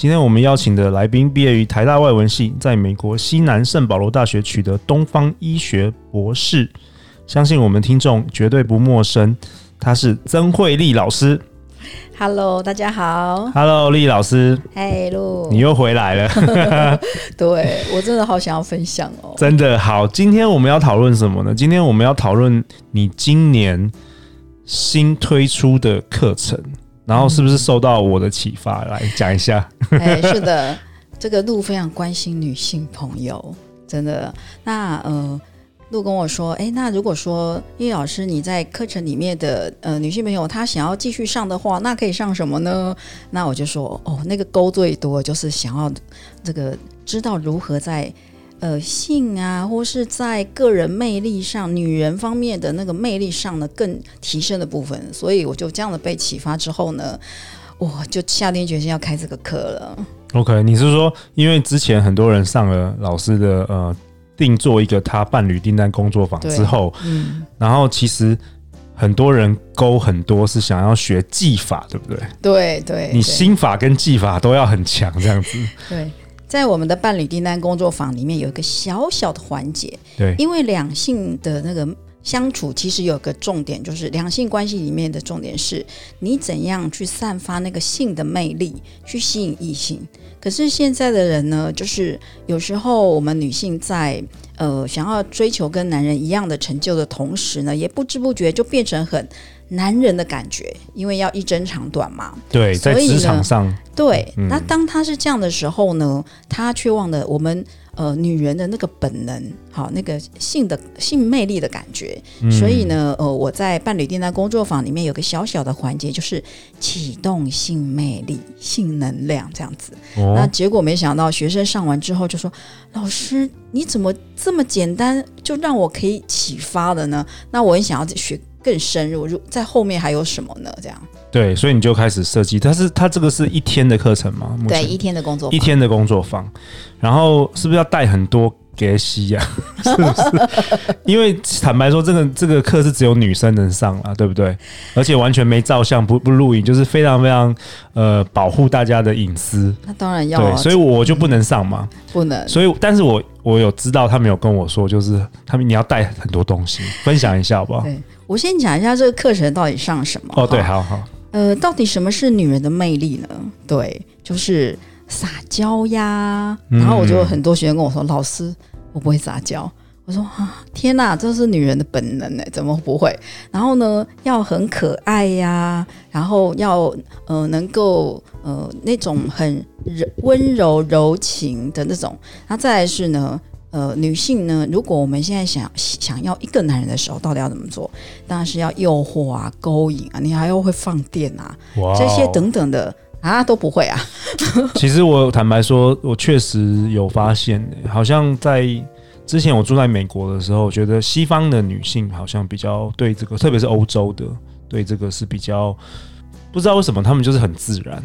今天我们邀请的来宾毕业于台大外文系，在美国西南圣保罗大学取得东方医学博士，相信我们听众绝对不陌生，他是曾慧丽老师。Hello，大家好。Hello，丽老师。嘿，陆，你又回来了。对，我真的好想要分享哦。真的好，今天我们要讨论什么呢？今天我们要讨论你今年新推出的课程。然后是不是受到我的启发？来讲一下。哎，是的，这个陆非常关心女性朋友，真的。那呃，陆跟我说，哎，那如果说叶老师你在课程里面的呃女性朋友，她想要继续上的话，那可以上什么呢？那我就说，哦，那个勾最多就是想要这个知道如何在。呃，性啊，或是在个人魅力上，女人方面的那个魅力上呢，更提升的部分，所以我就这样的被启发之后呢，我就下定决心要开这个课了。OK，你是说，因为之前很多人上了老师的呃定做一个他伴侣订单工作坊之后，嗯，然后其实很多人勾很多是想要学技法，对不对？对对，你心法跟技法都要很强，这样子。对。在我们的伴侣订单工作坊里面有一个小小的环节，对，因为两性的那个相处其实有个重点，就是两性关系里面的重点是你怎样去散发那个性的魅力，去吸引异性。可是现在的人呢，就是有时候我们女性在呃想要追求跟男人一样的成就的同时呢，也不知不觉就变成很。男人的感觉，因为要一争长短嘛。对，在职场上，对、嗯。那当他是这样的时候呢，他却忘了我们呃女人的那个本能，好，那个性的性魅力的感觉。嗯、所以呢，呃，我在伴侣订单工作坊里面有个小小的环节，就是启动性魅力、性能量这样子。哦、那结果没想到，学生上完之后就说：“老师，你怎么这么简单就让我可以启发了呢？”那我很想要学。更深入，入在后面还有什么呢？这样对，所以你就开始设计。但是它这个是一天的课程吗？对，一天的工作，一天的工作坊。然后是不是要带很多？给吸呀，是不是？因为坦白说，这个这个课是只有女生能上啊，对不对？而且完全没照相，不不录影，就是非常非常呃保护大家的隐私。那当然要、对，所以我就不能上嘛，不能。所以，但是我我有知道，他们有跟我说，就是他们你要带很多东西，分享一下好不好？对，我先讲一下这个课程到底上什么。哦，对，好好。呃，到底什么是女人的魅力呢？对，就是撒娇呀。然后我就很多学生跟我说，老师。我不会撒娇，我说啊，天哪，这是女人的本能呢，怎么不会？然后呢，要很可爱呀，然后要呃能够呃那种很温柔柔情的那种。那再来是呢，呃女性呢，如果我们现在想想要一个男人的时候，到底要怎么做？当然是要诱惑啊、勾引啊，你还要会放电啊，这些等等的。啊，都不会啊！其实我坦白说，我确实有发现，好像在之前我住在美国的时候，我觉得西方的女性好像比较对这个，特别是欧洲的，对这个是比较不知道为什么，他们就是很自然。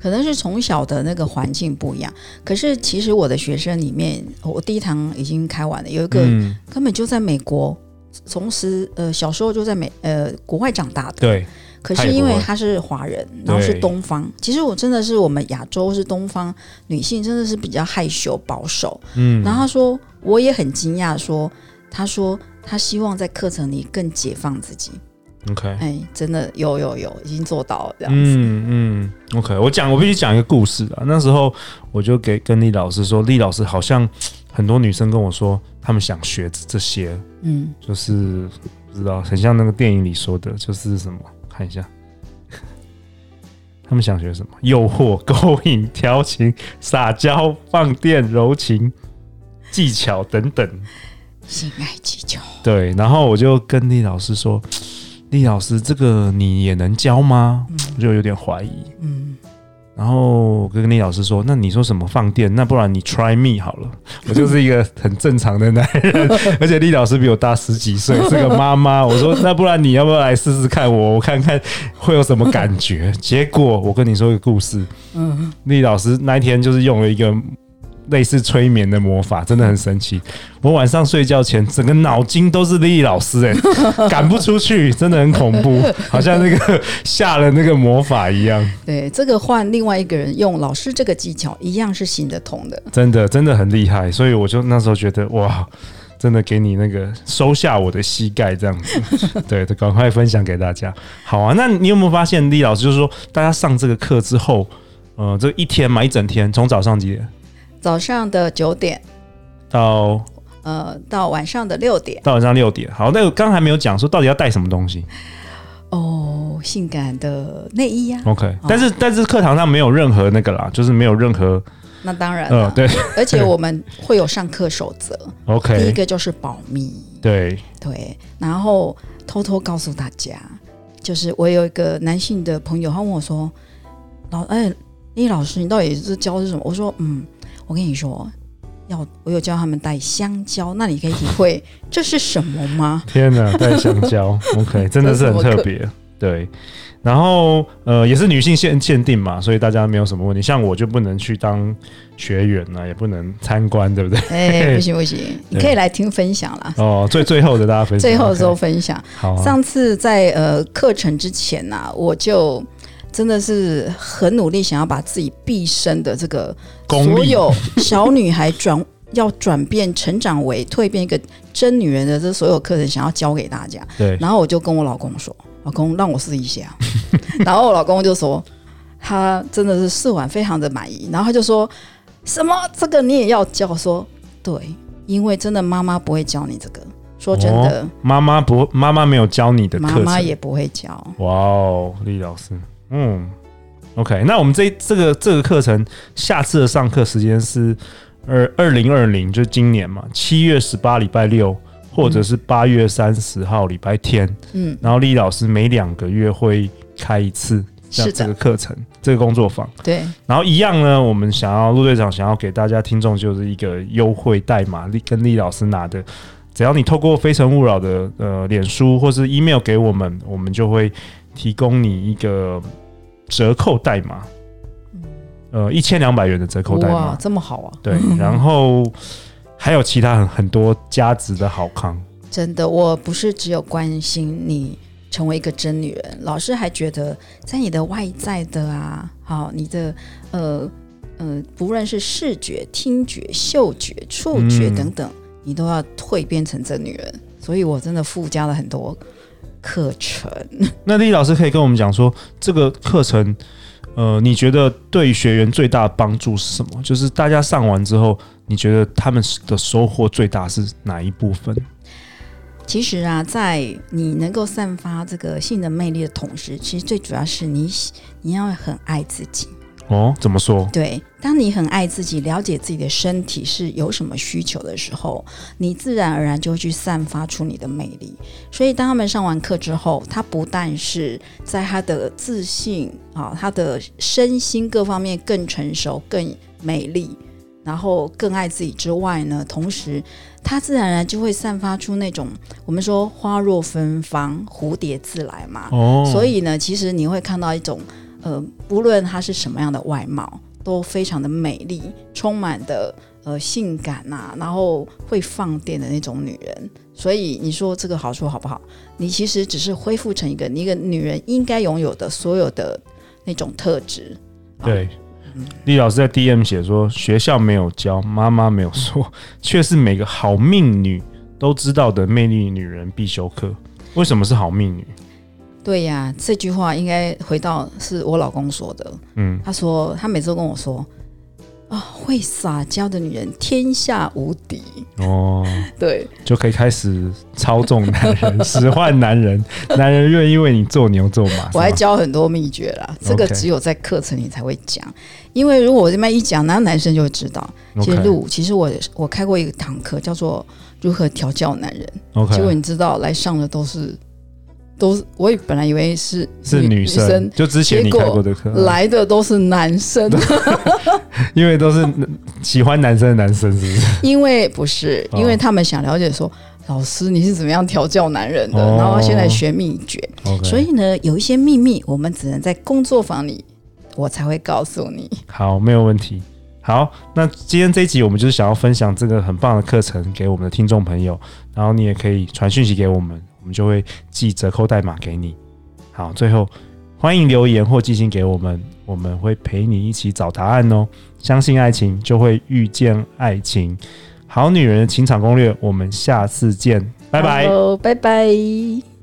可能是从小的那个环境不一样。可是其实我的学生里面，我第一堂已经开完了，有一个根本就在美国，从时呃小时候就在美呃国外长大的。对。可是因为他是华人，然后是东方，其实我真的是我们亚洲是东方女性，真的是比较害羞保守。嗯，然后他说我也很惊讶，说他说他希望在课程里更解放自己。OK，哎，真的有有有，已经做到了这样子。嗯嗯，OK，我讲我必须讲一个故事啊。那时候我就给跟李老师说，李老师好像很多女生跟我说，她们想学这些，嗯，就是不知道很像那个电影里说的，就是什么。看一下，他们想学什么？诱惑、勾引、调情、撒娇、放电、柔情、技巧等等。性爱技巧。对，然后我就跟李老师说：“李老师，这个你也能教吗？”我就有点怀疑。嗯，然后我跟李老师说：“那你说什么放电？那不然你 try me 好了。”我就是一个很正常的男人，而且李老师比我大十几岁，是个妈妈。我说：“那不然你要不要来试试看我？我看看会有什么感觉？”结果我跟你说一个故事。嗯，李老师那一天就是用了一个。类似催眠的魔法真的很神奇。我晚上睡觉前，整个脑筋都是莉莉老师，哎，赶不出去，真的很恐怖，好像那个下了那个魔法一样。对，这个换另外一个人用老师这个技巧，一样是行得通的。真的，真的很厉害。所以我就那时候觉得，哇，真的给你那个收下我的膝盖这样子。对，赶快分享给大家。好啊，那你有没有发现，李老师就是说，大家上这个课之后，呃，这一天嘛，一整天，从早上几点？早上的九点到呃到晚上的六点，到晚上六点。好，那我刚还没有讲说到底要带什么东西哦，性感的内衣呀、啊。OK，、哦、但是但是课堂上没有任何那个啦，就是没有任何。那当然了，呃、对，而且我们会有上课守则。OK，第一个就是保密。对对，然后偷偷告诉大家，就是我有一个男性的朋友，他问我说：“老哎，李老师，你到底是教的是什么？”我说：“嗯。”我跟你说，要我有教他们带香蕉，那你可以体会 这是什么吗？天哪，带香蕉，OK，真的是很特别。对，然后呃，也是女性限限定嘛，所以大家没有什么问题。像我就不能去当学员啊，也不能参观，对不对？哎、欸，不行不行，你可以来听分享啦。哦，最最后的大家分享，最后的时候分享。好、啊，上次在呃课程之前呢、啊，我就。真的是很努力，想要把自己毕生的这个所有小女孩转 要转变成长为蜕变一个真女人的这所有课程，想要教给大家。对。然后我就跟我老公说：“老公，让我试一下。”然后我老公就说：“他真的是试完非常的满意。”然后他就说：“什么？这个你也要教？”说：“对，因为真的妈妈不会教你这个。说真的，妈妈不，妈妈没有教你的课，妈妈也不会教。哇哦，李老师。嗯，OK，那我们这这个这个课程下次的上课时间是二二零二零，就是今年嘛，七月十八礼拜六，或者是八月三十号礼拜天。嗯，然后李老师每两个月会开一次这这个课程，这个工作坊。对，然后一样呢，我们想要陆队长想要给大家听众就是一个优惠代码，跟李老师拿的，只要你透过非诚勿扰的呃脸书或是 email 给我们，我们就会。提供你一个折扣代码，呃，一千两百元的折扣代码，哇，这么好啊！对，然后还有其他很很多价值的好康。真的，我不是只有关心你成为一个真女人，老师还觉得在你的外在的啊，好，你的呃呃，不论是视觉、听觉、嗅觉、触觉等等，嗯、你都要蜕变成真女人。所以我真的附加了很多。课程，那丽老师可以跟我们讲说，这个课程，呃，你觉得对学员最大的帮助是什么？就是大家上完之后，你觉得他们的收获最大是哪一部分？其实啊，在你能够散发这个性的魅力的同时，其实最主要是你你要很爱自己。哦，怎么说？对，当你很爱自己，了解自己的身体是有什么需求的时候，你自然而然就会去散发出你的魅力。所以，当他们上完课之后，他不但是在他的自信啊，他的身心各方面更成熟、更美丽，然后更爱自己之外呢，同时他自然而然就会散发出那种我们说花若芬芳，蝴蝶自来嘛。哦，所以呢，其实你会看到一种。呃，不论她是什么样的外貌，都非常的美丽，充满的呃性感呐、啊，然后会放电的那种女人。所以你说这个好处好不好？你其实只是恢复成一个你一个女人应该拥有的所有的那种特质。对，李、嗯、老师在 DM 写说，学校没有教，妈妈没有说，却是每个好命女都知道的魅力女人必修课。为什么是好命女？对呀，这句话应该回到是我老公说的。嗯，他说他每次都跟我说，啊、哦，会撒娇的女人天下无敌。哦，对，就可以开始操纵男人，使唤男人，男人愿意为你做牛做马。我还教很多秘诀啦，这个只有在课程里才会讲。因为如果我这边一讲，那男生就会知道。其实路，其实我我开过一个堂课，叫做如何调教男人。Okay. 结果你知道来上的都是。都是，我也本来以为是是女生，就之前你开过的课来的都是男生，因为都是喜欢男生的男生，是不是？因为不是，因为他们想了解说，老师你是怎么样调教男人的，哦、然后现在学秘诀，所以呢，有一些秘密我们只能在工作坊里，我才会告诉你。好，没有问题。好，那今天这一集我们就是想要分享这个很棒的课程给我们的听众朋友，然后你也可以传讯息给我们，我们就会寄折扣代码给你。好，最后欢迎留言或寄信给我们，我们会陪你一起找答案哦。相信爱情，就会遇见爱情。好女人的情场攻略，我们下次见，拜拜，拜拜。